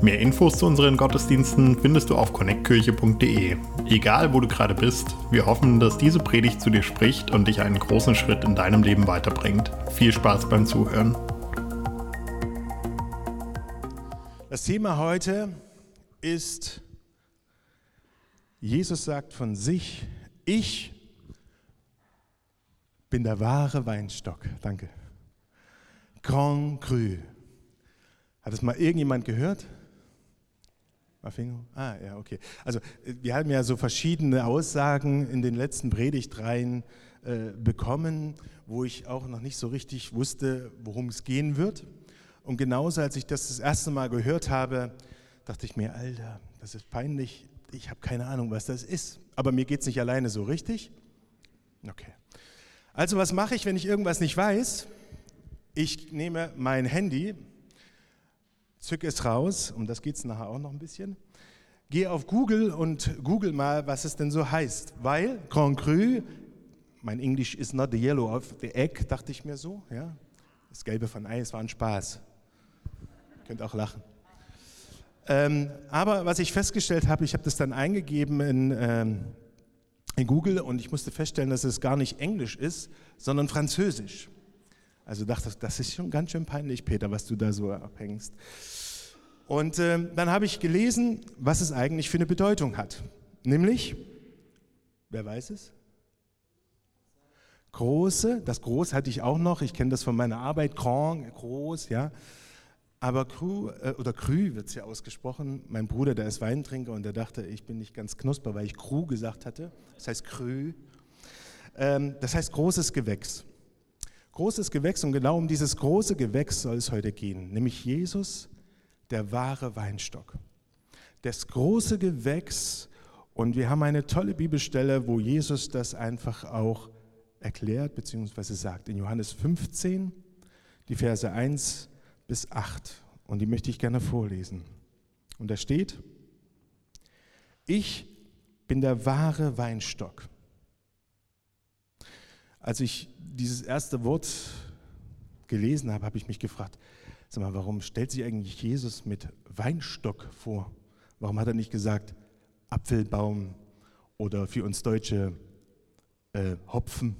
Mehr Infos zu unseren Gottesdiensten findest du auf connectkirche.de. Egal, wo du gerade bist, wir hoffen, dass diese Predigt zu dir spricht und dich einen großen Schritt in deinem Leben weiterbringt. Viel Spaß beim Zuhören. Das Thema heute ist, Jesus sagt von sich, ich bin der wahre Weinstock. Danke. Grand Cru. Hat es mal irgendjemand gehört? Mafingo? Ah, ja, okay. Also äh, wir haben ja so verschiedene Aussagen in den letzten Predigtreihen äh, bekommen, wo ich auch noch nicht so richtig wusste, worum es gehen wird. Und genauso, als ich das das erste Mal gehört habe, dachte ich mir, Alter, das ist peinlich. Ich habe keine Ahnung, was das ist. Aber mir geht es nicht alleine so, richtig? Okay. Also was mache ich, wenn ich irgendwas nicht weiß? Ich nehme mein Handy, zücke es raus, um das geht es nachher auch noch ein bisschen, gehe auf Google und google mal, was es denn so heißt. Weil Grand Cru, mein Englisch is not the yellow of the egg, dachte ich mir so, ja. Das Gelbe von Ei, es war ein Spaß. Ihr könnt auch lachen. Ähm, aber was ich festgestellt habe, ich habe das dann eingegeben in, ähm, in Google und ich musste feststellen, dass es gar nicht Englisch ist, sondern Französisch. Also dachte, das ist schon ganz schön peinlich, Peter, was du da so abhängst. Und äh, dann habe ich gelesen, was es eigentlich für eine Bedeutung hat. Nämlich, wer weiß es? Große, das Groß hatte ich auch noch, ich kenne das von meiner Arbeit, Grand, groß, ja. Aber Cru, äh, oder Krü wird es ja ausgesprochen. Mein Bruder, der ist Weintrinker und der dachte, ich bin nicht ganz knusper, weil ich Cru gesagt hatte. Das heißt Krü. Ähm, das heißt großes Gewächs. Großes Gewächs und genau um dieses große Gewächs soll es heute gehen, nämlich Jesus, der wahre Weinstock. Das große Gewächs und wir haben eine tolle Bibelstelle, wo Jesus das einfach auch erklärt bzw. sagt. In Johannes 15, die Verse 1 bis 8 und die möchte ich gerne vorlesen. Und da steht, ich bin der wahre Weinstock als ich dieses erste Wort gelesen habe, habe ich mich gefragt, sag mal, warum stellt sich eigentlich Jesus mit Weinstock vor? Warum hat er nicht gesagt Apfelbaum oder für uns Deutsche äh, Hopfen?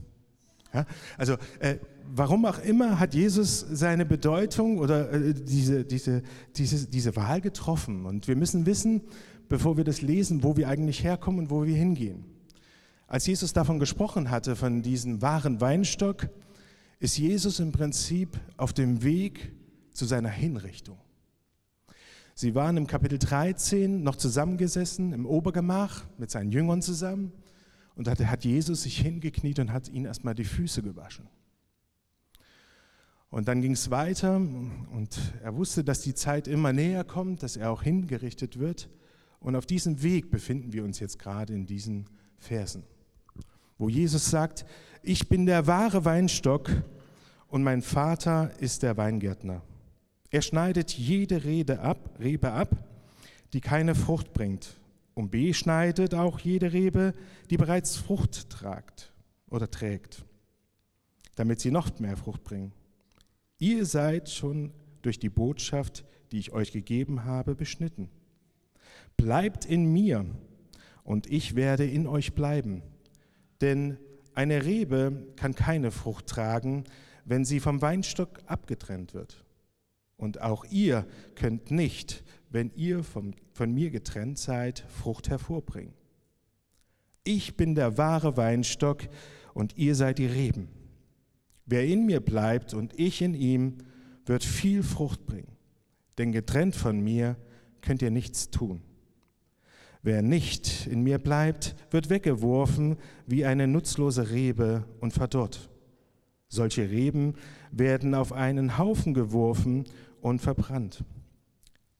Ja? Also äh, warum auch immer hat Jesus seine Bedeutung oder äh, diese, diese, diese, diese Wahl getroffen. Und wir müssen wissen, bevor wir das lesen, wo wir eigentlich herkommen und wo wir hingehen. Als Jesus davon gesprochen hatte, von diesem wahren Weinstock, ist Jesus im Prinzip auf dem Weg zu seiner Hinrichtung. Sie waren im Kapitel 13 noch zusammengesessen im Obergemach mit seinen Jüngern zusammen und da hat Jesus sich hingekniet und hat ihnen erstmal die Füße gewaschen. Und dann ging es weiter und er wusste, dass die Zeit immer näher kommt, dass er auch hingerichtet wird. Und auf diesem Weg befinden wir uns jetzt gerade in diesen Versen wo Jesus sagt, ich bin der wahre Weinstock und mein Vater ist der Weingärtner. Er schneidet jede Rede ab, Rebe ab, die keine Frucht bringt und beschneidet auch jede Rebe, die bereits Frucht tragt oder trägt, damit sie noch mehr Frucht bringen. Ihr seid schon durch die Botschaft, die ich euch gegeben habe, beschnitten. Bleibt in mir und ich werde in euch bleiben. Denn eine Rebe kann keine Frucht tragen, wenn sie vom Weinstock abgetrennt wird. Und auch ihr könnt nicht, wenn ihr vom, von mir getrennt seid, Frucht hervorbringen. Ich bin der wahre Weinstock und ihr seid die Reben. Wer in mir bleibt und ich in ihm, wird viel Frucht bringen. Denn getrennt von mir könnt ihr nichts tun. Wer nicht in mir bleibt, wird weggeworfen wie eine nutzlose Rebe und verdorrt. Solche Reben werden auf einen Haufen geworfen und verbrannt.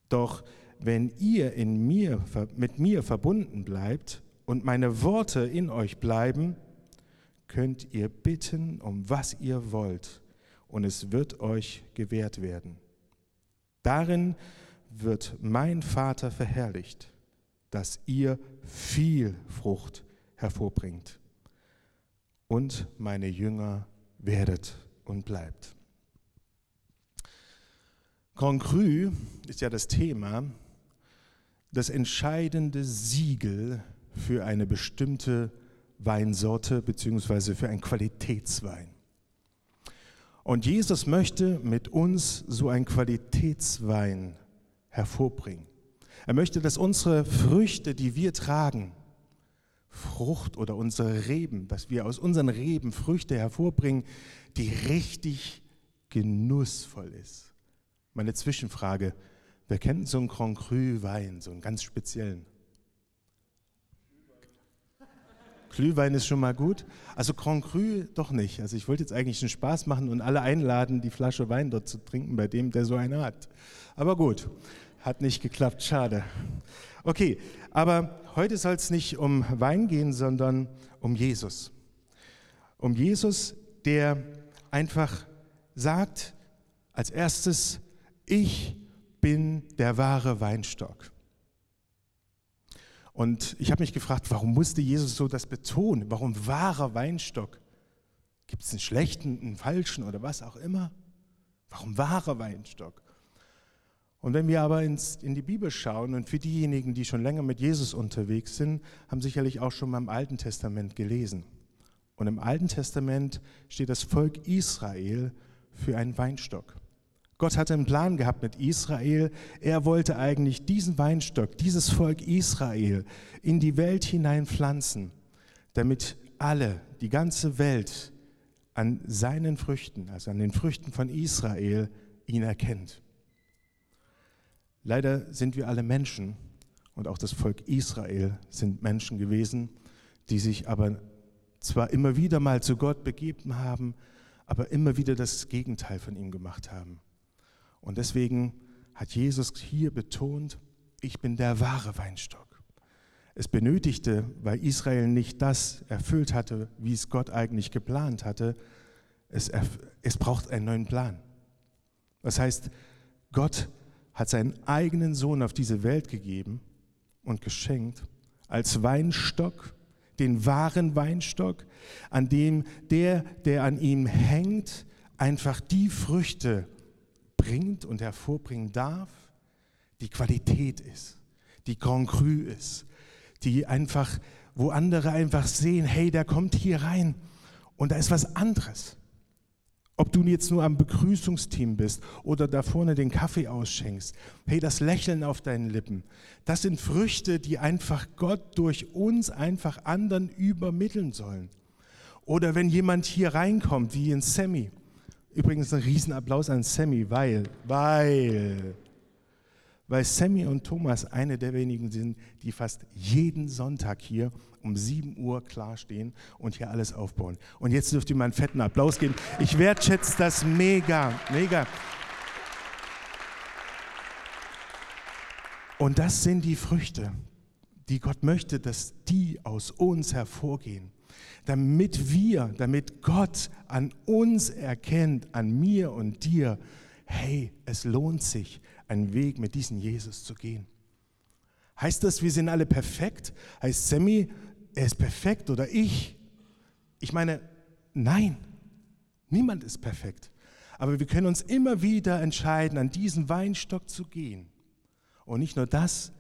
Doch wenn ihr in mir, mit mir verbunden bleibt und meine Worte in euch bleiben, könnt ihr bitten, um was ihr wollt, und es wird euch gewährt werden. Darin wird mein Vater verherrlicht, dass ihr viel Frucht hervorbringt und meine Jünger werdet und bleibt. Cru ist ja das Thema, das entscheidende Siegel für eine bestimmte Weinsorte bzw. für einen Qualitätswein. Und Jesus möchte mit uns so einen Qualitätswein hervorbringen. Er möchte, dass unsere Früchte, die wir tragen, Frucht oder unsere Reben, dass wir aus unseren Reben Früchte hervorbringen, die richtig genussvoll ist. Meine Zwischenfrage, wer kennt so einen Grand Cru Wein, so einen ganz speziellen? Glühwein ist schon mal gut. Also Grand Cru doch nicht. Also ich wollte jetzt eigentlich einen Spaß machen und alle einladen, die Flasche Wein dort zu trinken, bei dem, der so eine hat. Aber gut, hat nicht geklappt, schade. Okay, aber heute soll es nicht um Wein gehen, sondern um Jesus. Um Jesus, der einfach sagt als erstes, ich bin der wahre Weinstock. Und ich habe mich gefragt, warum musste Jesus so das betonen? Warum wahrer Weinstock? Gibt es einen schlechten, einen falschen oder was auch immer? Warum wahrer Weinstock? Und wenn wir aber ins, in die Bibel schauen und für diejenigen, die schon länger mit Jesus unterwegs sind, haben sicherlich auch schon mal im Alten Testament gelesen. Und im Alten Testament steht das Volk Israel für einen Weinstock. Gott hatte einen Plan gehabt mit Israel. Er wollte eigentlich diesen Weinstock, dieses Volk Israel in die Welt hinein pflanzen, damit alle, die ganze Welt an seinen Früchten, also an den Früchten von Israel, ihn erkennt. Leider sind wir alle Menschen und auch das Volk Israel sind Menschen gewesen, die sich aber zwar immer wieder mal zu Gott begeben haben, aber immer wieder das Gegenteil von ihm gemacht haben. Und deswegen hat Jesus hier betont, ich bin der wahre Weinstock. Es benötigte, weil Israel nicht das erfüllt hatte, wie es Gott eigentlich geplant hatte, es, es braucht einen neuen Plan. Das heißt, Gott hat seinen eigenen Sohn auf diese Welt gegeben und geschenkt als Weinstock, den wahren Weinstock, an dem der, der an ihm hängt, einfach die Früchte bringt und hervorbringen darf, die Qualität ist, die Grand Cru ist, die einfach, wo andere einfach sehen, hey, der kommt hier rein und da ist was anderes. Ob du jetzt nur am Begrüßungsteam bist oder da vorne den Kaffee ausschenkst, hey, das Lächeln auf deinen Lippen, das sind Früchte, die einfach Gott durch uns einfach anderen übermitteln sollen. Oder wenn jemand hier reinkommt, wie in Sammy, Übrigens ein Riesenapplaus an Sammy, weil, weil, weil Sammy und Thomas eine der wenigen sind, die fast jeden Sonntag hier um 7 Uhr klarstehen und hier alles aufbauen. Und jetzt dürft ihr mal einen fetten Applaus geben. Ich wertschätze das mega, mega. Und das sind die Früchte, die Gott möchte, dass die aus uns hervorgehen damit wir, damit Gott an uns erkennt, an mir und dir, hey, es lohnt sich, einen Weg mit diesem Jesus zu gehen. Heißt das, wir sind alle perfekt? Heißt Sammy, er ist perfekt oder ich? Ich meine, nein, niemand ist perfekt. Aber wir können uns immer wieder entscheiden, an diesen Weinstock zu gehen. Und nicht nur das,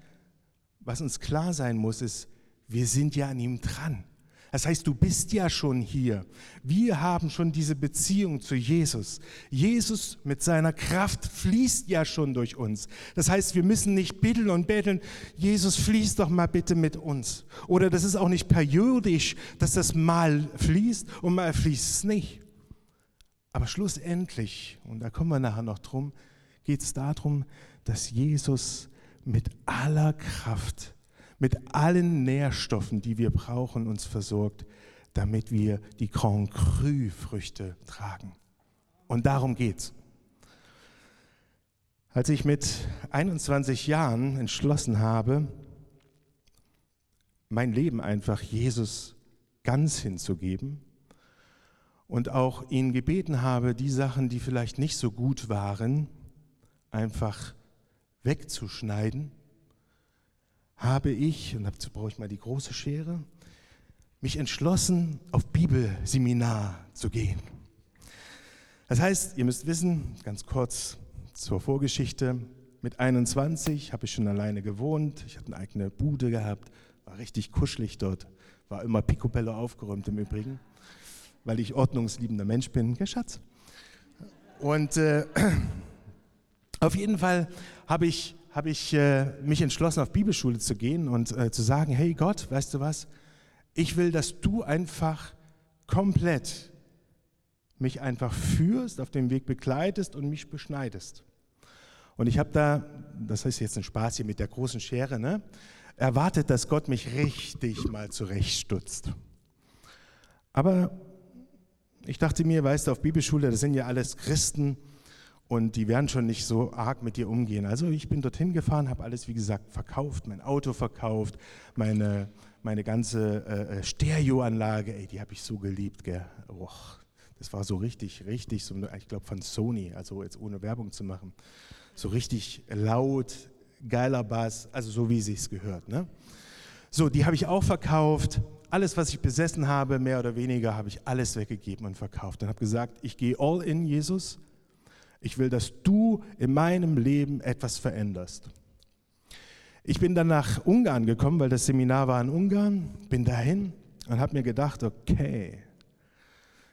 was uns klar sein muss, ist, wir sind ja an ihm dran. Das heißt, du bist ja schon hier. Wir haben schon diese Beziehung zu Jesus. Jesus mit seiner Kraft fließt ja schon durch uns. Das heißt, wir müssen nicht bitteln und betteln, Jesus fließt doch mal bitte mit uns. Oder das ist auch nicht periodisch, dass das mal fließt und mal fließt es nicht. Aber schlussendlich, und da kommen wir nachher noch drum, geht es darum, dass Jesus mit aller Kraft mit allen Nährstoffen, die wir brauchen, uns versorgt, damit wir die Grand Cru-Früchte tragen. Und darum geht's. Als ich mit 21 Jahren entschlossen habe, mein Leben einfach Jesus ganz hinzugeben und auch ihn gebeten habe, die Sachen, die vielleicht nicht so gut waren, einfach wegzuschneiden, habe ich, und dazu brauche ich mal die große Schere, mich entschlossen, auf Bibelseminar zu gehen. Das heißt, ihr müsst wissen, ganz kurz zur Vorgeschichte, mit 21 habe ich schon alleine gewohnt, ich hatte eine eigene Bude gehabt, war richtig kuschelig dort, war immer picobello aufgeräumt im Übrigen, weil ich ordnungsliebender Mensch bin, gell Schatz? Und äh, auf jeden Fall habe ich, hab ich äh, mich entschlossen, auf Bibelschule zu gehen und äh, zu sagen, hey Gott, weißt du was, ich will, dass du einfach komplett mich einfach führst, auf dem Weg begleitest und mich beschneidest. Und ich habe da, das heißt jetzt ein Spaß hier mit der großen Schere, ne, erwartet, dass Gott mich richtig mal zurechtstutzt. Aber ich dachte mir, weißt du, auf Bibelschule, das sind ja alles Christen und die werden schon nicht so arg mit dir umgehen. Also ich bin dorthin gefahren, habe alles, wie gesagt, verkauft, mein Auto verkauft, meine, meine ganze äh, äh Stereoanlage, ey, die habe ich so geliebt, gell. Och, das war so richtig, richtig, so, ich glaube von Sony, also jetzt ohne Werbung zu machen. So richtig laut, geiler Bass, also so wie es gehört. Ne? So, die habe ich auch verkauft. Alles, was ich besessen habe, mehr oder weniger, habe ich alles weggegeben und verkauft. Und habe gesagt, ich gehe all in, Jesus. Ich will, dass du in meinem Leben etwas veränderst. Ich bin dann nach Ungarn gekommen, weil das Seminar war in Ungarn, bin dahin und habe mir gedacht, okay,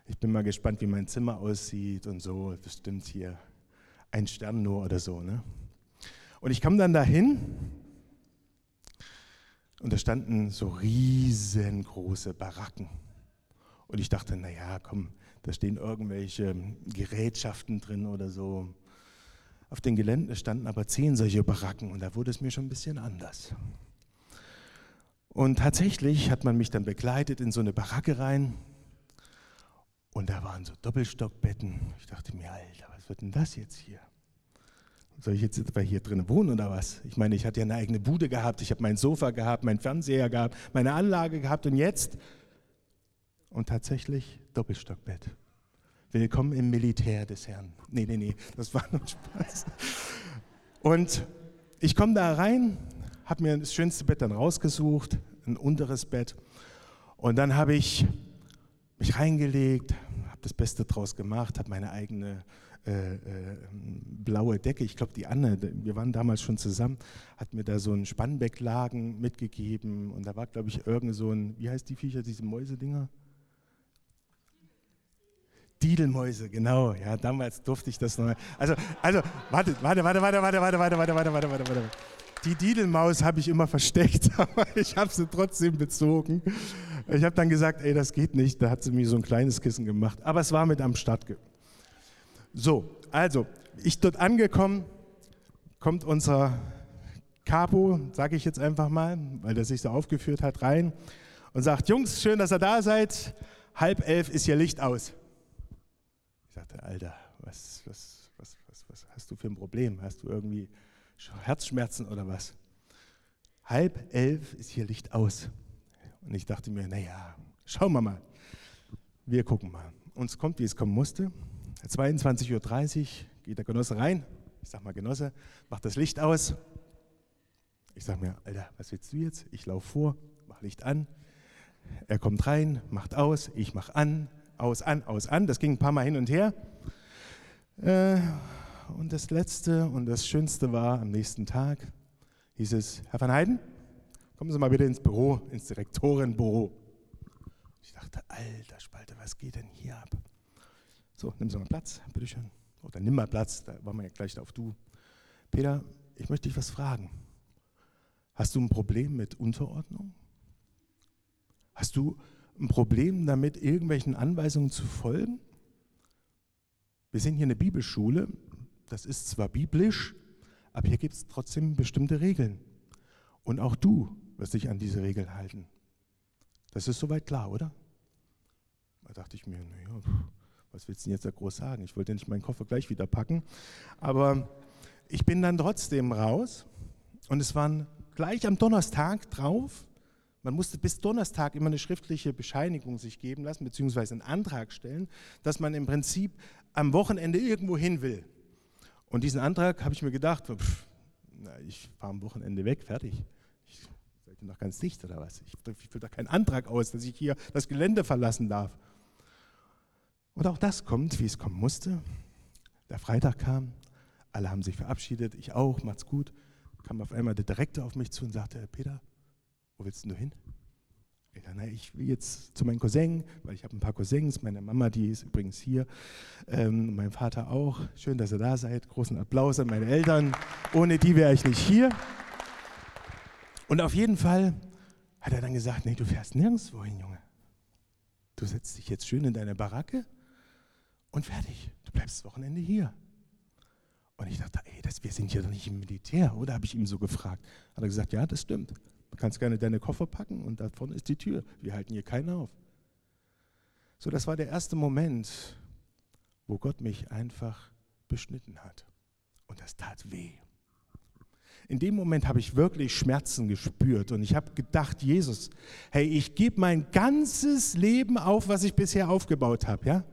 ich bin mal gespannt, wie mein Zimmer aussieht und so. Bestimmt hier ein Stern nur oder so. Ne? Und ich kam dann dahin und da standen so riesengroße Baracken. Und ich dachte, naja, komm, da stehen irgendwelche Gerätschaften drin oder so. Auf den Geländen standen aber zehn solche Baracken und da wurde es mir schon ein bisschen anders. Und tatsächlich hat man mich dann begleitet in so eine Baracke rein und da waren so Doppelstockbetten. Ich dachte mir, Alter, was wird denn das jetzt hier? Soll ich jetzt etwa hier drin wohnen oder was? Ich meine, ich hatte ja eine eigene Bude gehabt, ich habe mein Sofa gehabt, meinen Fernseher gehabt, meine Anlage gehabt und jetzt? Und tatsächlich Doppelstockbett. Willkommen im Militär des Herrn. Nee, nee, nee, das war nur Spaß. Und ich komme da rein, habe mir das schönste Bett dann rausgesucht, ein unteres Bett. Und dann habe ich mich reingelegt, habe das Beste draus gemacht, habe meine eigene äh, äh, blaue Decke, ich glaube die Anne, wir waren damals schon zusammen, hat mir da so einen Spannbecklagen mitgegeben und da war glaube ich irgend so ein, wie heißt die Viecher, diese Mäusedinger? Diedelmäuse, genau. Ja, damals durfte ich das noch. Also, also, warte, warte, warte, warte, warte, warte, warte, warte, warte, warte, warte, warte. Die Didelmaus habe ich immer versteckt, aber ich habe sie trotzdem bezogen. Ich habe dann gesagt, ey, das geht nicht. Da hat sie mir so ein kleines Kissen gemacht. Aber es war mit am Start. So, also, ich dort angekommen, kommt unser Capo, sage ich jetzt einfach mal, weil der sich so aufgeführt hat, rein und sagt, Jungs, schön, dass ihr da seid. Halb elf ist hier Licht aus. Ich sagte, Alter, was, was, was, was, was hast du für ein Problem? Hast du irgendwie Herzschmerzen oder was? Halb elf ist hier Licht aus. Und ich dachte mir, naja, schauen wir mal. Wir gucken mal. Uns kommt, wie es kommen musste. 22.30 Uhr geht der Genosse rein. Ich sage mal, Genosse, mach das Licht aus. Ich sage mir, Alter, was willst du jetzt? Ich laufe vor, mach Licht an. Er kommt rein, macht aus, ich mach an, aus, an, aus, an. Das ging ein paar Mal hin und her. Äh, und das Letzte und das Schönste war, am nächsten Tag hieß es, Herr van Heiden, kommen Sie mal bitte ins Büro, ins Direktorenbüro. Ich dachte, alter Spalte, was geht denn hier ab? So, nimm Sie mal Platz, bitteschön. Oder nimm mal Platz, da waren wir ja gleich auf du. Peter, ich möchte dich was fragen. Hast du ein Problem mit Unterordnung? Hast du ein Problem damit, irgendwelchen Anweisungen zu folgen? Wir sind hier eine Bibelschule, das ist zwar biblisch, aber hier gibt es trotzdem bestimmte Regeln. Und auch du wirst dich an diese Regeln halten. Das ist soweit klar, oder? Da dachte ich mir, naja, was willst du denn jetzt da groß sagen? Ich wollte ja nicht meinen Koffer gleich wieder packen. Aber ich bin dann trotzdem raus und es waren gleich am Donnerstag drauf Man musste bis Donnerstag immer eine schriftliche Bescheinigung sich geben lassen, beziehungsweise einen Antrag stellen, dass man im Prinzip am Wochenende irgendwo hin will. Und diesen Antrag habe ich mir gedacht, pff, na, ich fahre am Wochenende weg, fertig. Ich seid ihr noch ganz dicht oder was? Ich, ich fülle da keinen Antrag aus, dass ich hier das Gelände verlassen darf. Und auch das kommt, wie es kommen musste. Der Freitag kam, alle haben sich verabschiedet, ich auch, macht's gut. Kam auf einmal der Direktor auf mich zu und sagte, Peter, wo willst du hin? Ich dachte, na, ich will jetzt zu meinem Cousin, weil ich habe ein paar Cousins. Meine Mama, die ist übrigens hier. Ähm, mein Vater auch. Schön, dass ihr da seid. Großen Applaus an meine Eltern. Ohne die wäre ich nicht hier. Und auf jeden Fall hat er dann gesagt, nee, du fährst nirgendwo hin, Junge. Du setzt dich jetzt schön in deine Baracke und fertig. Du bleibst das Wochenende hier. Und ich dachte, ey, das, wir sind hier doch nicht im Militär, oder? Habe ich ihm so gefragt. Hat er gesagt, ja, das stimmt. Du kannst gerne deine Koffer packen und da vorne ist die Tür. Wir halten hier keinen auf. So, das war der erste Moment, wo Gott mich einfach beschnitten hat. Und das tat weh. In dem Moment habe ich wirklich Schmerzen gespürt und ich habe gedacht, Jesus, hey, ich gebe mein ganzes Leben auf, was ich bisher aufgebaut habe, ja?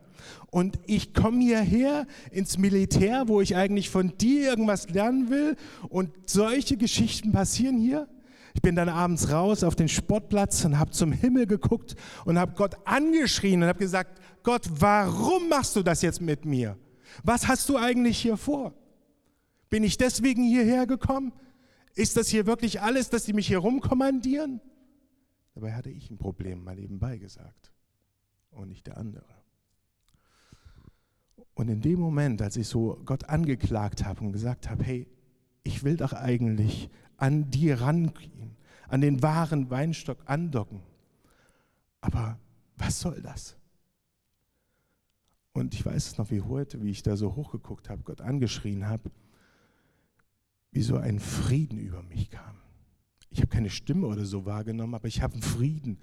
Und ich komme hierher ins Militär, wo ich eigentlich von dir irgendwas lernen will. Und solche Geschichten passieren hier. Ich bin dann abends raus auf den Sportplatz und habe zum Himmel geguckt und habe Gott angeschrien und habe gesagt, Gott, warum machst du das jetzt mit mir? Was hast du eigentlich hier vor? Bin ich deswegen hierher gekommen? Ist das hier wirklich alles, dass sie mich hier rumkommandieren? Dabei hatte ich ein Problem mal nebenbei gesagt und nicht der andere. Und in dem Moment, als ich so Gott angeklagt habe und gesagt habe, hey, ich will doch eigentlich an dir rangehen, an den wahren Weinstock andocken. Aber was soll das? Und ich weiß es noch wie heute, wie ich da so hochgeguckt habe, Gott angeschrien habe, wie so ein Frieden über mich kam. Ich habe keine Stimme oder so wahrgenommen, aber ich habe einen Frieden,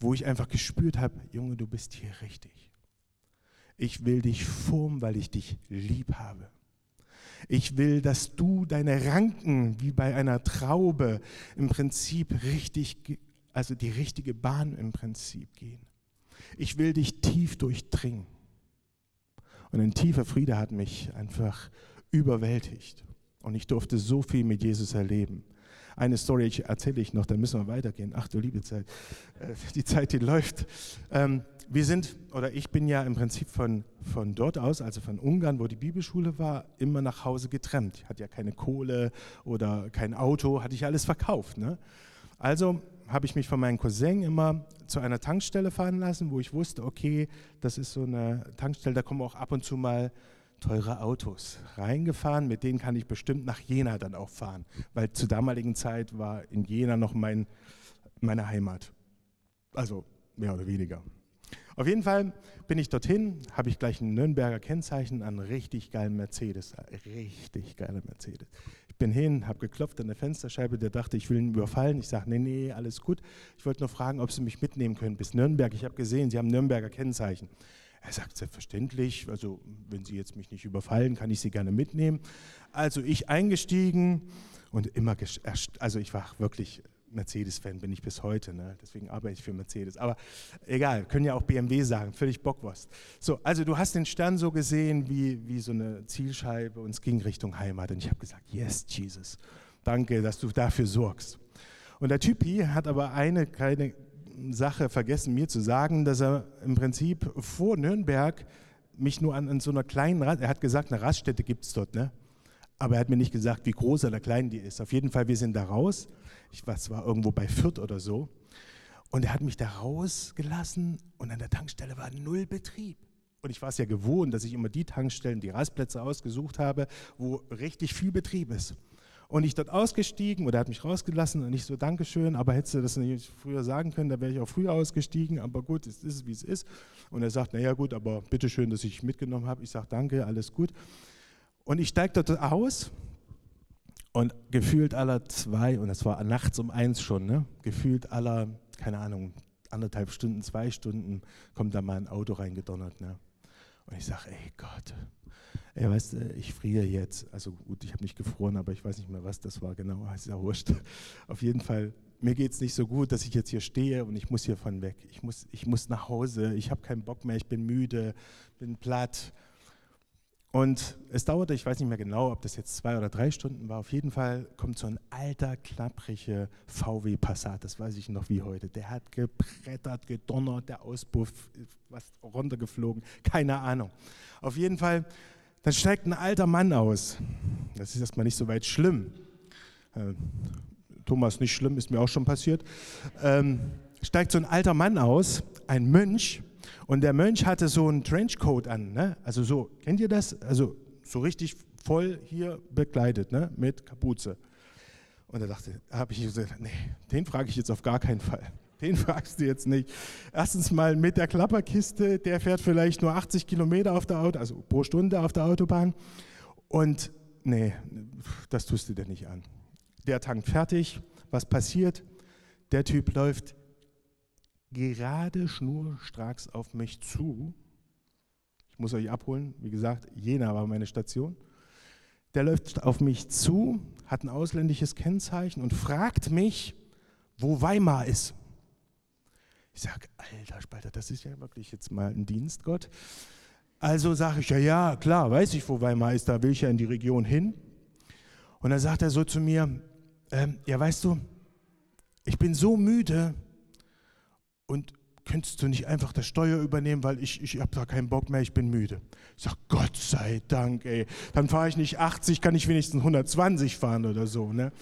wo ich einfach gespürt habe, Junge, du bist hier richtig. Ich will dich formen, weil ich dich lieb habe. Ich will, dass du deine Ranken wie bei einer Traube im Prinzip richtig, also die richtige Bahn im Prinzip gehen. Ich will dich tief durchdringen. Und ein tiefer Friede hat mich einfach überwältigt. Und ich durfte so viel mit Jesus erleben. Eine Story erzähle ich noch, dann müssen wir weitergehen. Ach du liebe Zeit, äh, die Zeit, die läuft. Ähm, wir sind, oder ich bin ja im Prinzip von, von dort aus, also von Ungarn, wo die Bibelschule war, immer nach Hause getrennt. Ich hatte ja keine Kohle oder kein Auto, hatte ich alles verkauft. Ne? Also habe ich mich von meinem Cousin immer zu einer Tankstelle fahren lassen, wo ich wusste, okay, das ist so eine Tankstelle, da kommen auch ab und zu mal teure Autos reingefahren, mit denen kann ich bestimmt nach Jena dann auch fahren, weil zur damaligen Zeit war in Jena noch mein, meine Heimat. Also mehr oder weniger. Auf jeden Fall bin ich dorthin, habe ich gleich ein Nürnberger Kennzeichen an richtig geilen Mercedes. Richtig geiler Mercedes. Ich bin hin, habe geklopft an der Fensterscheibe, der dachte, ich will ihn überfallen. Ich sage, nee, nee, alles gut. Ich wollte nur fragen, ob Sie mich mitnehmen können bis Nürnberg. Ich habe gesehen, Sie haben Nürnberger Kennzeichen. Er sagt, selbstverständlich, also wenn Sie jetzt mich nicht überfallen, kann ich Sie gerne mitnehmen. Also ich eingestiegen und immer, also ich war wirklich Mercedes-Fan bin ich bis heute, ne? deswegen arbeite ich für Mercedes. Aber egal, können ja auch BMW sagen, völlig Bockwurst. So, also du hast den Stern so gesehen wie, wie so eine Zielscheibe und es ging Richtung Heimat. Und ich habe gesagt, yes, Jesus, danke, dass du dafür sorgst. Und der Typi hat aber eine kleine Sache vergessen, mir zu sagen, dass er im Prinzip vor Nürnberg mich nur an, an so einer kleinen, Rast, er hat gesagt, eine Raststätte gibt es dort, ne? Aber er hat mir nicht gesagt, wie groß oder klein die ist. Auf jeden Fall, wir sind da raus ich war zwar irgendwo bei Fürth oder so, und er hat mich da rausgelassen und an der Tankstelle war null Betrieb. Und ich war es ja gewohnt, dass ich immer die Tankstellen, die Rastplätze ausgesucht habe, wo richtig viel Betrieb ist. Und ich dort ausgestiegen oder er hat mich rausgelassen und ich so, Dankeschön, aber hättest du das nicht früher sagen können, da wäre ich auch früher ausgestiegen, aber gut, es ist wie es ist. Und er sagt, naja gut, aber bitteschön, dass ich mitgenommen habe. Ich sage, danke, alles gut. Und ich steige dort aus und gefühlt aller zwei, und es war nachts um eins schon, ne? gefühlt aller, keine Ahnung, anderthalb Stunden, zwei Stunden, kommt da mal ein Auto reingedonnert. Ne? Und ich sage, ey Gott, ey, weißt du, ich friere jetzt. Also gut, ich habe nicht gefroren, aber ich weiß nicht mehr, was das war genau. Ist ja wurscht. Auf jeden Fall, mir geht es nicht so gut, dass ich jetzt hier stehe und ich muss hier von weg. Ich muss, ich muss nach Hause, ich habe keinen Bock mehr, ich bin müde, bin platt. Und es dauerte, ich weiß nicht mehr genau, ob das jetzt zwei oder drei Stunden war, auf jeden Fall kommt so ein alter, klappriger VW Passat, das weiß ich noch wie heute. Der hat gebrettert, gedonnert, der Auspuff was runtergeflogen, keine Ahnung. Auf jeden Fall, dann steigt ein alter Mann aus. Das ist erstmal nicht so weit schlimm. Äh, Thomas, nicht schlimm, ist mir auch schon passiert. Ähm, steigt so ein alter Mann aus, ein Mönch, und der Mönch hatte so einen Trenchcoat an, ne? also so, kennt ihr das? Also so richtig voll hier bekleidet, ne? mit Kapuze. Und da dachte, habe ich gesagt, nee, den frage ich jetzt auf gar keinen Fall. Den fragst du jetzt nicht. Erstens mal mit der Klapperkiste, der fährt vielleicht nur 80 Kilometer auf der Auto, also pro Stunde auf der Autobahn. Und nee, das tust du dir nicht an. Der tankt fertig. Was passiert? Der Typ läuft gerade schnurstracks auf mich zu. Ich muss euch abholen, wie gesagt, Jena war meine Station. Der läuft auf mich zu, hat ein ausländisches Kennzeichen und fragt mich, wo Weimar ist. Ich sage, alter Spalter, das ist ja wirklich jetzt mal ein Dienst, Gott. Also sage ich, ja, ja, klar, weiß ich, wo Weimar ist, da will ich ja in die Region hin. Und dann sagt er so zu mir, ähm, ja, weißt du, ich bin so müde, und könntest du nicht einfach das Steuer übernehmen, weil ich, ich habe da keinen Bock mehr, ich bin müde. Ich sage, Gott sei Dank, ey, dann fahre ich nicht 80, kann ich wenigstens 120 fahren oder so. Ne?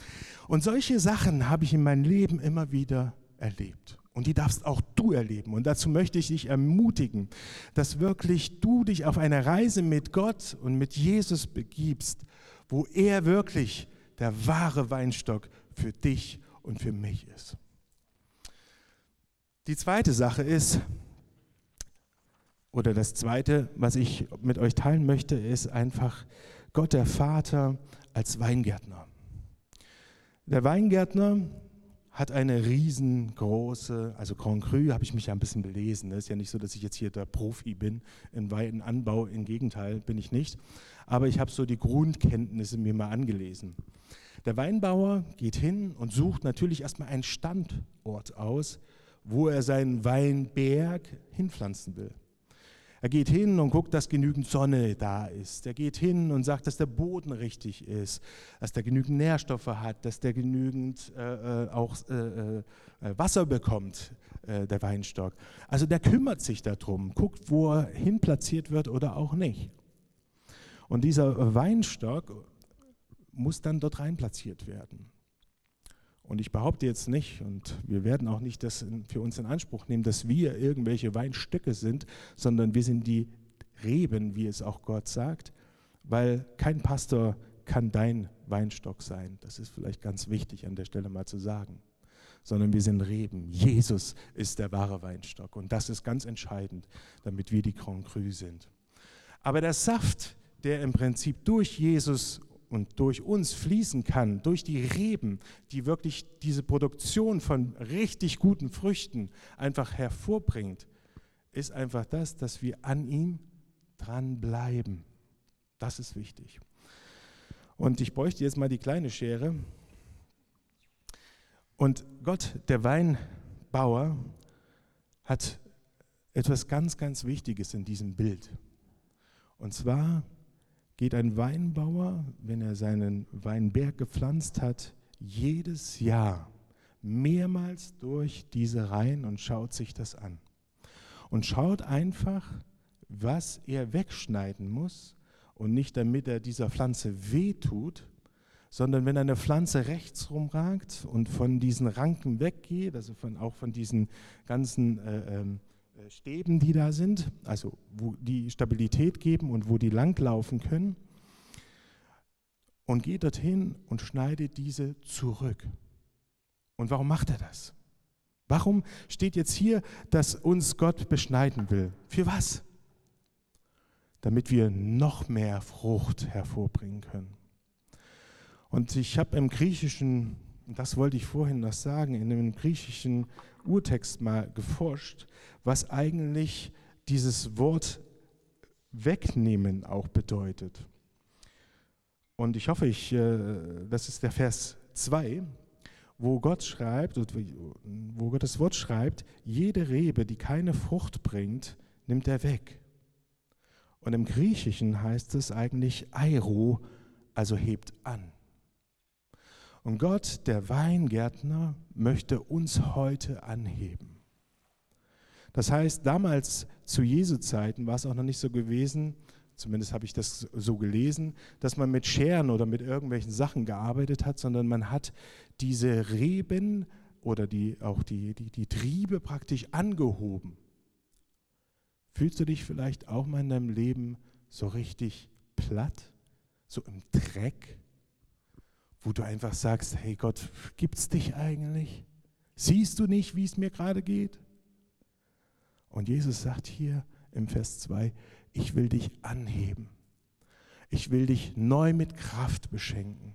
Und solche Sachen habe ich in meinem Leben immer wieder erlebt. Und die darfst auch du erleben. Und dazu möchte ich dich ermutigen, dass wirklich du dich auf eine Reise mit Gott und mit Jesus begibst, wo er wirklich der wahre Weinstock für dich und für mich ist. Die zweite Sache ist, oder das zweite, was ich mit euch teilen möchte, ist einfach Gott der Vater als Weingärtner. Der Weingärtner hat eine riesengroße, also Grand Cru habe ich mich ja ein bisschen belesen. Es ist ja nicht so, dass ich jetzt hier der Profi bin in Weinanbau, im Gegenteil bin ich nicht. Aber ich habe so die Grundkenntnisse mir mal angelesen. Der Weinbauer geht hin und sucht natürlich erstmal einen Standort aus, wo er seinen Weinberg hinpflanzen will. Er geht hin und guckt, dass genügend Sonne da ist. Er geht hin und sagt, dass der Boden richtig ist, dass der genügend Nährstoffe hat, dass der genügend äh, äh auch äh, äh, Wasser bekommt, äh, der Weinstock. Also der kümmert sich darum, guckt, wo er hin platziert wird oder auch nicht. Und dieser Weinstock muss dann dort rein platziert werden. Und ich behaupte jetzt nicht, und wir werden auch nicht das für uns in Anspruch nehmen, dass wir irgendwelche Weinstöcke sind, sondern wir sind die Reben, wie es auch Gott sagt, weil kein Pastor kann dein Weinstock sein. Das ist vielleicht ganz wichtig an der Stelle mal zu sagen. Sondern wir sind Reben. Jesus ist der wahre Weinstock. Und das ist ganz entscheidend, damit wir die Grand Cru sind. Aber der Saft, der im Prinzip durch Jesus und durch uns fließen kann, durch die Reben, die wirklich diese Produktion von richtig guten Früchten einfach hervorbringt, ist einfach das, dass wir an ihm dranbleiben. Das ist wichtig. Und ich bräuchte jetzt mal die kleine Schere. Und Gott, der Weinbauer, hat etwas ganz, ganz Wichtiges in diesem Bild. Und zwar geht ein Weinbauer, wenn er seinen Weinberg gepflanzt hat, jedes Jahr mehrmals durch diese Reihen und schaut sich das an. Und schaut einfach, was er wegschneiden muss und nicht damit er dieser Pflanze wehtut, sondern wenn eine Pflanze rechts rumragt und von diesen Ranken weggeht, also von, auch von diesen ganzen äh, ähm, äh, Stäben, die da sind, also wo die Stabilität geben und wo die langlaufen können. Und geht dorthin und schneidet diese zurück. Und warum macht er das? Warum steht jetzt hier, dass uns Gott beschneiden will? Für was? Damit wir noch mehr Frucht hervorbringen können. Und ich habe im Griechischen, das wollte ich vorhin noch sagen, in dem griechischen Urtext mal geforscht, was eigentlich dieses Wort wegnehmen auch bedeutet. Und ich hoffe, ich, äh, das ist der Vers 2, wo Gott schreibt, wo Gottes Wort schreibt, jede Rebe, die keine Frucht bringt, nimmt er weg. Und im Griechischen heißt es eigentlich Airo, also hebt an. Und Gott, der Weingärtner, möchte uns heute anheben. Das heißt, damals zu Jesu Zeiten war es auch noch nicht so gewesen, zumindest habe ich das so gelesen, dass man mit Scheren oder mit irgendwelchen Sachen gearbeitet hat, sondern man hat diese Reben oder die, auch die, die, die Triebe praktisch angehoben. Fühlst du dich vielleicht auch mal in deinem Leben so richtig platt, so im Dreck, wo du einfach sagst, hey Gott, gibt's dich eigentlich? Siehst du nicht, wie es mir gerade geht? Und Jesus sagt hier im Vers 2, ich will dich anheben. Ich will dich neu mit Kraft beschenken.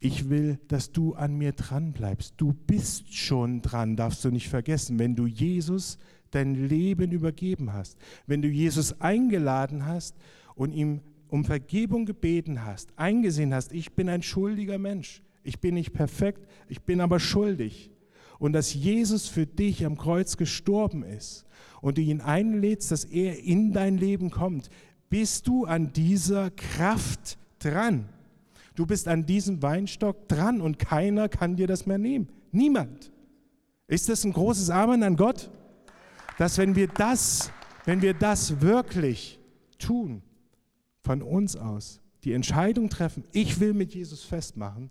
Ich will, dass du an mir dran bleibst. Du bist schon dran, darfst du nicht vergessen. Wenn du Jesus dein Leben übergeben hast, wenn du Jesus eingeladen hast und ihm um Vergebung gebeten hast, eingesehen hast, ich bin ein schuldiger Mensch, ich bin nicht perfekt, ich bin aber schuldig. Und dass Jesus für dich am Kreuz gestorben ist und du ihn einlädst, dass er in dein Leben kommt, bist du an dieser Kraft dran. Du bist an diesem Weinstock dran und keiner kann dir das mehr nehmen. Niemand. Ist das ein großes Amen an Gott? Dass wenn wir das, wenn wir das wirklich tun, von uns aus, die Entscheidung treffen, ich will mit Jesus festmachen,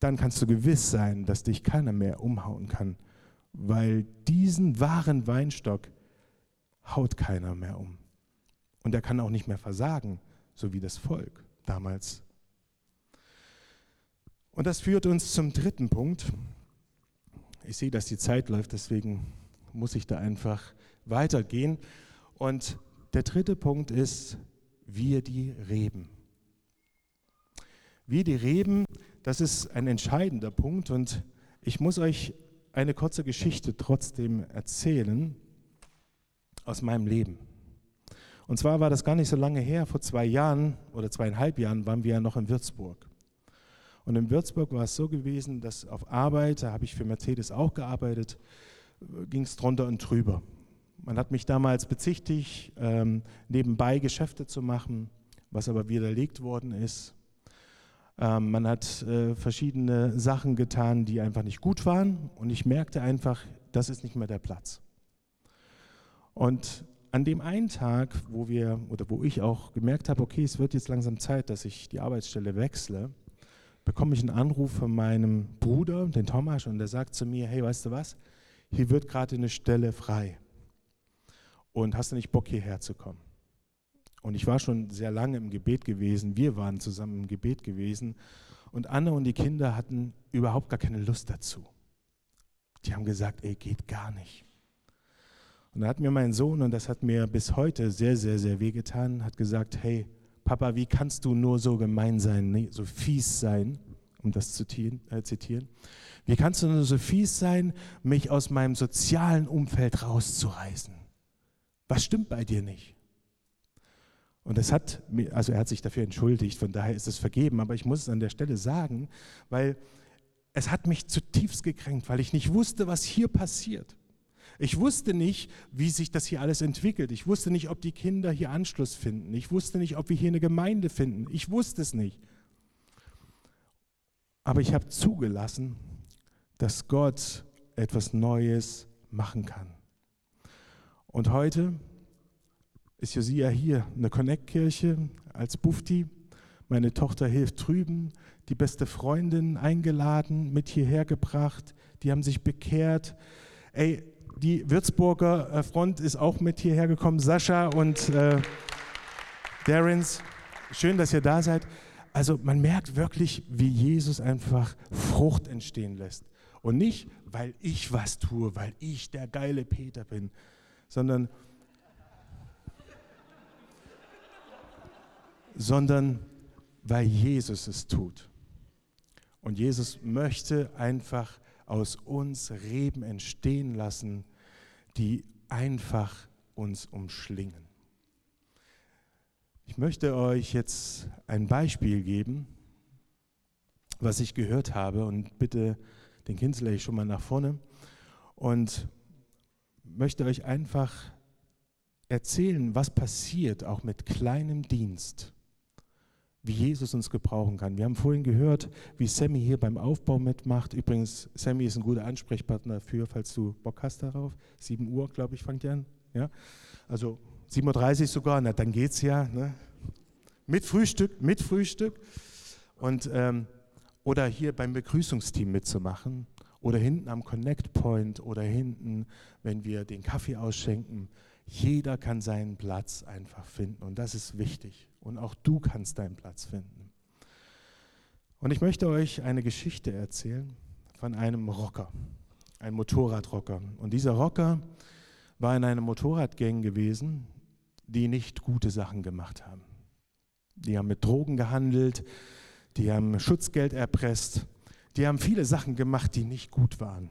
dann kannst du gewiss sein, dass dich keiner mehr umhauen kann weil diesen wahren Weinstock haut keiner mehr um. Und er kann auch nicht mehr versagen, so wie das Volk damals. Und das führt uns zum dritten Punkt. Ich sehe, dass die Zeit läuft, deswegen muss ich da einfach weitergehen. Und der dritte Punkt ist, wir die Reben. Wir die Reben, das ist ein entscheidender Punkt und ich muss euch eine kurze Geschichte trotzdem erzählen aus meinem Leben. Und zwar war das gar nicht so lange her, vor zwei Jahren oder zweieinhalb Jahren waren wir ja noch in Würzburg. Und in Würzburg war es so gewesen, dass auf Arbeit, da habe ich für Mercedes auch gearbeitet, ging es drunter und drüber. Man hat mich damals bezichtigt, ähm, nebenbei Geschäfte zu machen, was aber widerlegt worden ist. Ähm, man hat äh, verschiedene Sachen getan, die einfach nicht gut waren. Und ich merkte einfach, das ist nicht mehr der Platz. Und an dem einen Tag, wo wir oder wo ich auch gemerkt habe, okay, es wird jetzt langsam Zeit, dass ich die Arbeitsstelle wechsle, bekomme ich einen Anruf von meinem Bruder, den Thomas, und der sagt zu mir, hey, weißt du was? Hier wird gerade eine Stelle frei. Und hast du nicht Bock, hierher zu kommen? Und ich war schon sehr lange im Gebet gewesen, wir waren zusammen im Gebet gewesen und Anne und die Kinder hatten überhaupt gar keine Lust dazu. Die haben gesagt, ey, geht gar nicht. Und da hat mir mein Sohn, und das hat mir bis heute sehr, sehr, sehr wehgetan, hat gesagt, hey, Papa, wie kannst du nur so gemein sein, so fies sein, um das zu äh, zitieren? Wie kannst du nur so fies sein, mich aus meinem sozialen Umfeld rauszureißen? Was stimmt bei dir nicht? Und es hat, also er hat sich dafür entschuldigt, von daher ist es vergeben, aber ich muss es an der Stelle sagen, weil es hat mich zutiefst gekränkt, weil ich nicht wusste, was hier passiert. Ich wusste nicht, wie sich das hier alles entwickelt. Ich wusste nicht, ob die Kinder hier Anschluss finden. Ich wusste nicht, ob wir hier eine Gemeinde finden. Ich wusste es nicht. Aber ich habe zugelassen, dass Gott etwas Neues machen kann. Und heute ist Josia hier, eine Connect-Kirche als Bufti. Meine Tochter hilft drüben, die beste Freundin eingeladen, mit hierher gebracht, die haben sich bekehrt. Ey, die Würzburger äh, Front ist auch mit hierher gekommen, Sascha und äh, Darrens. Schön, dass ihr da seid. Also man merkt wirklich, wie Jesus einfach Frucht entstehen lässt. Und nicht, weil ich was tue, weil ich der geile Peter bin, sondern sondern weil Jesus es tut. Und Jesus möchte einfach aus uns Reben entstehen lassen, die einfach uns umschlingen. Ich möchte euch jetzt ein Beispiel geben, was ich gehört habe und bitte den Kinsley schon mal nach vorne und möchte euch einfach erzählen, was passiert auch mit kleinem Dienst, wie Jesus uns gebrauchen kann. Wir haben vorhin gehört, wie Sammy hier beim Aufbau mitmacht. Übrigens, Sammy ist ein guter Ansprechpartner dafür, falls du Bock hast darauf. 7 Uhr, glaube ich, fangt ihr an. Ja? Also 7.30 Uhr sogar, na dann geht's ja. Ne? Mit Frühstück, mit Frühstück. Und, ähm, oder hier beim Begrüßungsteam mitzumachen. Oder hinten am Connect Point oder hinten, wenn wir den Kaffee ausschenken. Jeder kann seinen Platz einfach finden und das ist wichtig. Und auch du kannst deinen Platz finden. Und ich möchte euch eine Geschichte erzählen von einem Rocker, einem Motorradrocker. Und dieser Rocker war in einer Motorradgang gewesen, die nicht gute Sachen gemacht haben. Die haben mit Drogen gehandelt, die haben Schutzgeld erpresst, die haben viele Sachen gemacht, die nicht gut waren.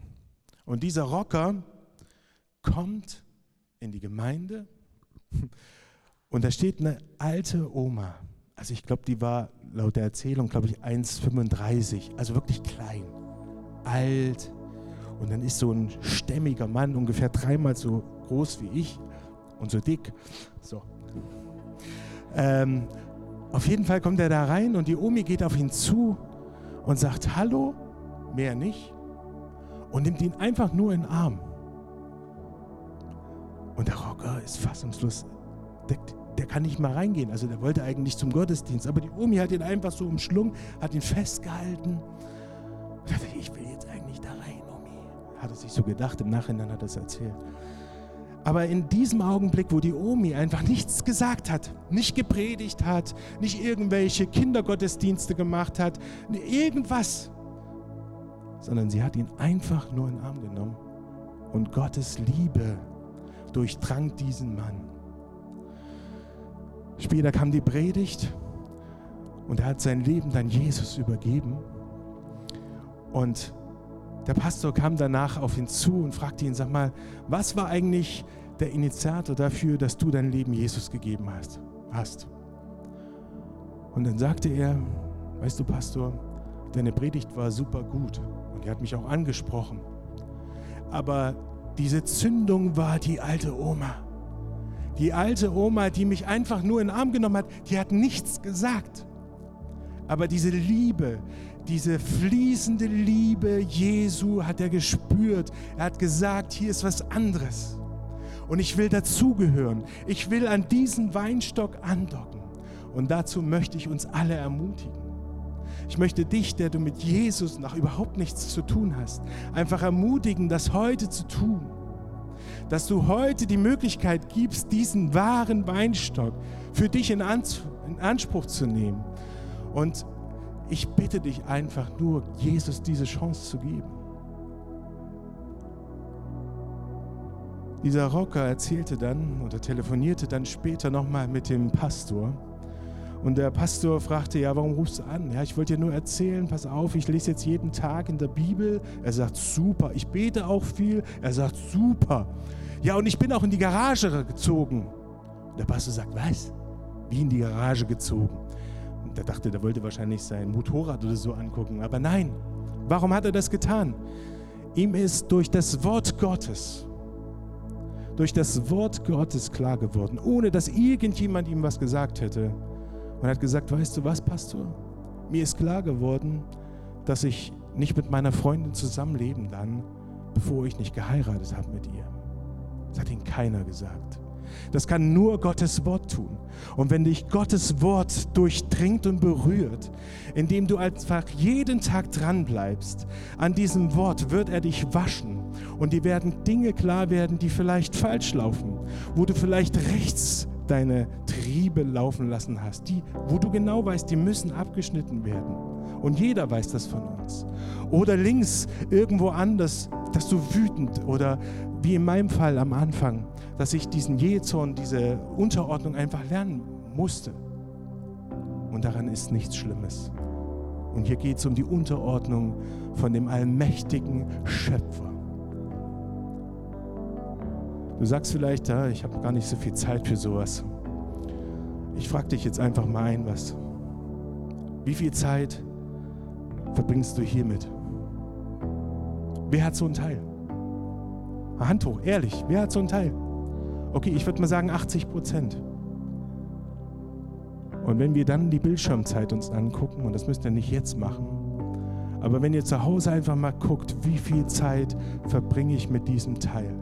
Und dieser Rocker kommt in die Gemeinde und da steht eine alte Oma. Also ich glaube, die war laut der Erzählung, glaube ich, 1,35, also wirklich klein, alt. Und dann ist so ein stämmiger Mann, ungefähr dreimal so groß wie ich und so dick. So. Ähm, auf jeden Fall kommt er da rein und die Omi geht auf ihn zu und sagt Hallo, mehr nicht, und nimmt ihn einfach nur in den Arm. Und der Rocker ist fassungslos. Der, der, kann nicht mal reingehen. Also der wollte eigentlich zum Gottesdienst. Aber die Omi hat ihn einfach so umschlungen, hat ihn festgehalten. Und dachte, ich will jetzt eigentlich da rein, Omi. Hat er sich so gedacht. Im Nachhinein hat er es erzählt. Aber in diesem Augenblick, wo die Omi einfach nichts gesagt hat, nicht gepredigt hat, nicht irgendwelche Kindergottesdienste gemacht hat, irgendwas, sondern sie hat ihn einfach nur in den Arm genommen und Gottes Liebe durchdrang diesen Mann. Später kam die Predigt und er hat sein Leben dann Jesus übergeben. Und der Pastor kam danach auf ihn zu und fragte ihn, sag mal, was war eigentlich der Initiator dafür, dass du dein Leben Jesus gegeben hast? hast? Und dann sagte er, weißt du, Pastor, deine Predigt war super gut und er hat mich auch angesprochen. Aber diese Zündung war die alte Oma. Die alte Oma, die mich einfach nur in den Arm genommen hat, die hat nichts gesagt. Aber diese Liebe, diese fließende Liebe Jesu hat er gespürt. Er hat gesagt, hier ist was anderes. Und ich will dazugehören. Ich will an diesen Weinstock andocken. Und dazu möchte ich uns alle ermutigen. Ich möchte dich, der du mit Jesus noch überhaupt nichts zu tun hast, einfach ermutigen, das heute zu tun. Dass du heute die Möglichkeit gibst, diesen wahren Weinstock für dich in, Anspruch zu nehmen. Und ich bitte dich einfach nur, Jesus diese Chance zu geben. Dieser Rocker erzählte dann oder telefonierte dann später nochmal mit dem Pastor und der Pastor fragte, ja, warum rufst du an? Ja, ich wollte dir nur erzählen, pass auf, ich lese jetzt jeden Tag in der Bibel. Er sagt, super. Ich bete auch viel. Er sagt, super. Ja, und ich bin auch in die Garage gezogen. Der Pastor sagt, was? Wie in die Garage gezogen? Der dachte, der wollte wahrscheinlich sein Motorrad oder so angucken. Aber nein, warum hat er das getan? Ihm ist durch das Wort Gottes, durch das Wort Gottes klar geworden, ohne dass irgendjemand ihm was gesagt hätte und hat gesagt, weißt du was, Pastor? Mir ist klar geworden, dass ich nicht mit meiner Freundin zusammenleben dann, bevor ich nicht geheiratet habe mit ihr. Das hat ihm keiner gesagt. Das kann nur Gottes Wort tun. Und wenn dich Gottes Wort durchdringt und berührt, indem du einfach jeden Tag dran bleibst, an diesem Wort wird er dich waschen und dir werden Dinge klar werden, die vielleicht falsch laufen, wo du vielleicht rechts deine Triebe laufen lassen hast, die, wo du genau weißt, die müssen abgeschnitten werden. Und jeder weiß das von uns. Oder links irgendwo anders, dass du wütend oder wie in meinem Fall am Anfang, dass ich diesen Jezorn, diese Unterordnung einfach lernen musste. Und daran ist nichts Schlimmes. Und hier geht es um die Unterordnung von dem allmächtigen Schöpfer. Du sagst vielleicht, ja, ich habe gar nicht so viel Zeit für sowas. Ich frage dich jetzt einfach mal ein, was. Wie viel Zeit verbringst du hiermit? Wer hat so einen Teil? Hand hoch, ehrlich, wer hat so einen Teil? Okay, ich würde mal sagen 80 Prozent. Und wenn wir dann die Bildschirmzeit uns angucken, und das müsst ihr nicht jetzt machen, aber wenn ihr zu Hause einfach mal guckt, wie viel Zeit verbringe ich mit diesem Teil,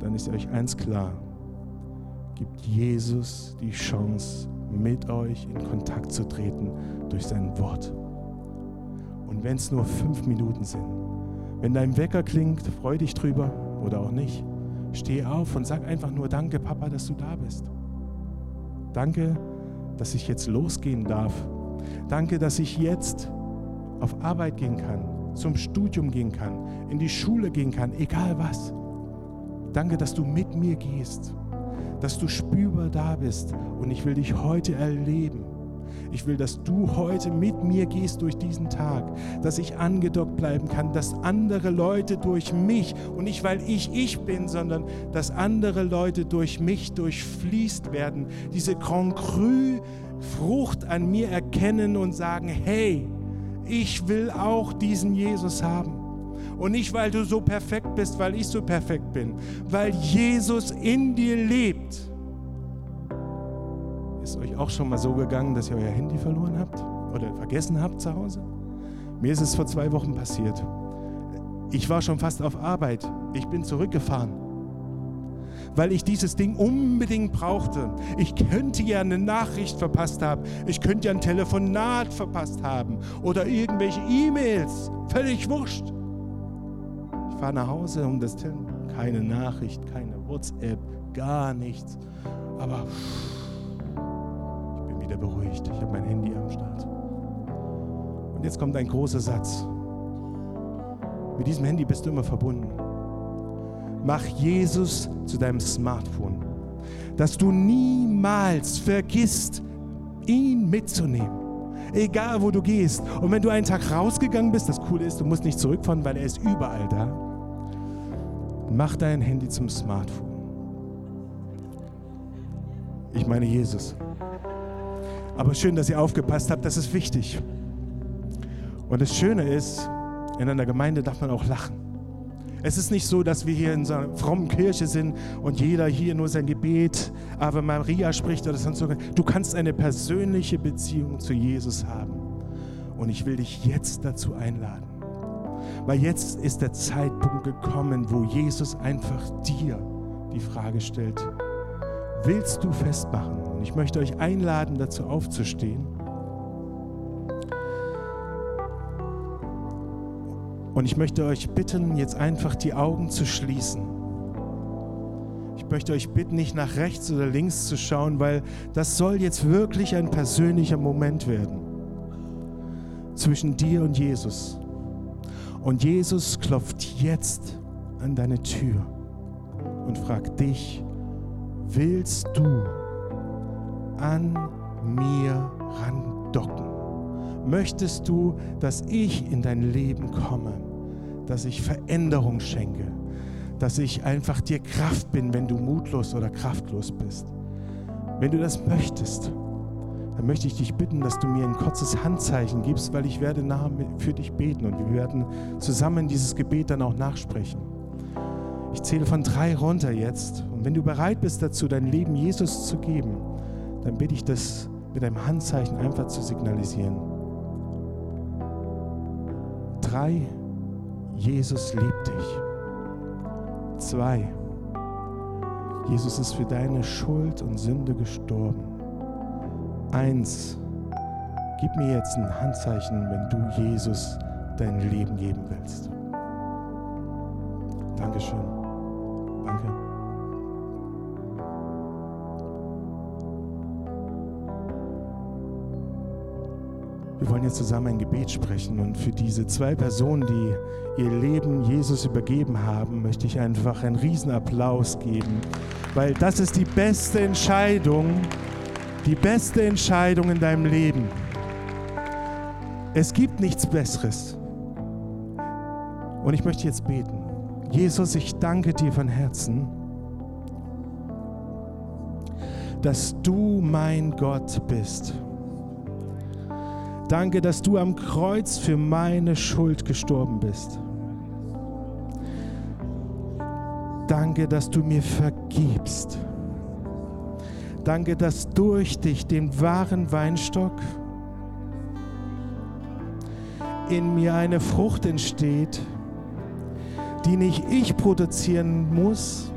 dann ist euch eins klar, gibt Jesus die Chance, mit euch in Kontakt zu treten durch sein Wort. Und wenn es nur fünf Minuten sind, wenn dein Wecker klingt, freu dich drüber oder auch nicht. Steh auf und sag einfach nur Danke, Papa, dass du da bist. Danke, dass ich jetzt losgehen darf. Danke, dass ich jetzt auf Arbeit gehen kann, zum Studium gehen kann, in die Schule gehen kann, egal was. Danke, dass du mit mir gehst, dass du spürbar da bist und ich will dich heute erleben. Ich will, dass du heute mit mir gehst durch diesen Tag, dass ich angedockt bleiben kann, dass andere Leute durch mich und nicht weil ich ich bin, sondern dass andere Leute durch mich durchfließt werden, diese Grand Cru Frucht an mir erkennen und sagen, hey, ich will auch diesen Jesus haben. Und nicht, weil du so perfekt bist, weil ich so perfekt bin, weil Jesus in dir lebt. Ist euch auch schon mal so gegangen, dass ihr euer Handy verloren habt oder vergessen habt zu Hause? Mir ist es vor zwei Wochen passiert. Ich war schon fast auf Arbeit. Ich bin zurückgefahren, weil ich dieses Ding unbedingt brauchte. Ich könnte ja eine Nachricht verpasst haben. Ich könnte ja ein Telefonat verpasst haben oder irgendwelche E-Mails. Völlig wurscht. Ich fahre nach Hause um das Telefon. Keine Nachricht, keine WhatsApp, gar nichts. Aber wieder beruhigt. Ich habe mein Handy am Start. Und jetzt kommt ein großer Satz. Mit diesem Handy bist du immer verbunden. Mach Jesus zu deinem Smartphone, dass du niemals vergisst, ihn mitzunehmen. Egal wo du gehst. Und wenn du einen Tag rausgegangen bist, das Coole ist, du musst nicht zurückfahren, weil er ist überall da. Mach dein Handy zum Smartphone. Ich meine Jesus. Aber schön, dass ihr aufgepasst habt, das ist wichtig. Und das Schöne ist, in einer Gemeinde darf man auch lachen. Es ist nicht so, dass wir hier in so einer frommen Kirche sind und jeder hier nur sein Gebet Ave Maria spricht oder sonst so. Du kannst eine persönliche Beziehung zu Jesus haben. Und ich will dich jetzt dazu einladen. Weil jetzt ist der Zeitpunkt gekommen, wo Jesus einfach dir die Frage stellt, willst du festmachen? Und ich möchte euch einladen, dazu aufzustehen. Und ich möchte euch bitten, jetzt einfach die Augen zu schließen. Ich möchte euch bitten, nicht nach rechts oder links zu schauen, weil das soll jetzt wirklich ein persönlicher Moment werden zwischen dir und Jesus. Und Jesus klopft jetzt an deine Tür und fragt dich, willst du an mir randocken? Möchtest du, dass ich in dein Leben komme, dass ich Veränderung schenke, dass ich einfach dir Kraft bin, wenn du mutlos oder kraftlos bist? Wenn du das möchtest, dann möchte ich dich bitten, dass du mir ein kurzes Handzeichen gibst, weil ich werde nachher für dich beten und wir werden zusammen dieses Gebet dann auch nachsprechen. Ich zähle von drei runter jetzt. Und wenn du bereit bist dazu, dein Leben Jesus zu geben, dann bitte ich das mit einem Handzeichen einfach zu signalisieren. Drei, Jesus liebt dich. Zwei, Jesus ist für deine Schuld und Sünde gestorben. Eins, gib mir jetzt ein Handzeichen, wenn du Jesus dein Leben geben willst. Dankeschön. Danke. Wir wollen jetzt zusammen ein Gebet sprechen und für diese zwei Personen, die ihr Leben Jesus übergeben haben, möchte ich einfach einen Riesenapplaus geben, weil das ist die beste Entscheidung, die beste Entscheidung in deinem Leben. Es gibt nichts Besseres. Und ich möchte jetzt beten. Jesus, ich danke dir von Herzen dass du mein Gott bist. Danke, dass du am Kreuz für meine Schuld gestorben bist. Danke, dass du mir vergibst. Danke, dass durch dich, den wahren Weinstock, in mir eine Frucht entsteht, die nicht ich produzieren muss,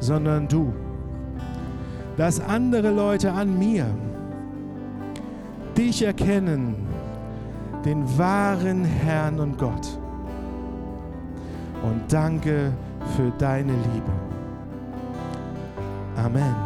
sondern du. Dass andere Leute an mir dich erkennen, den wahren Herrn und Gott. Und danke für deine Liebe. Amen.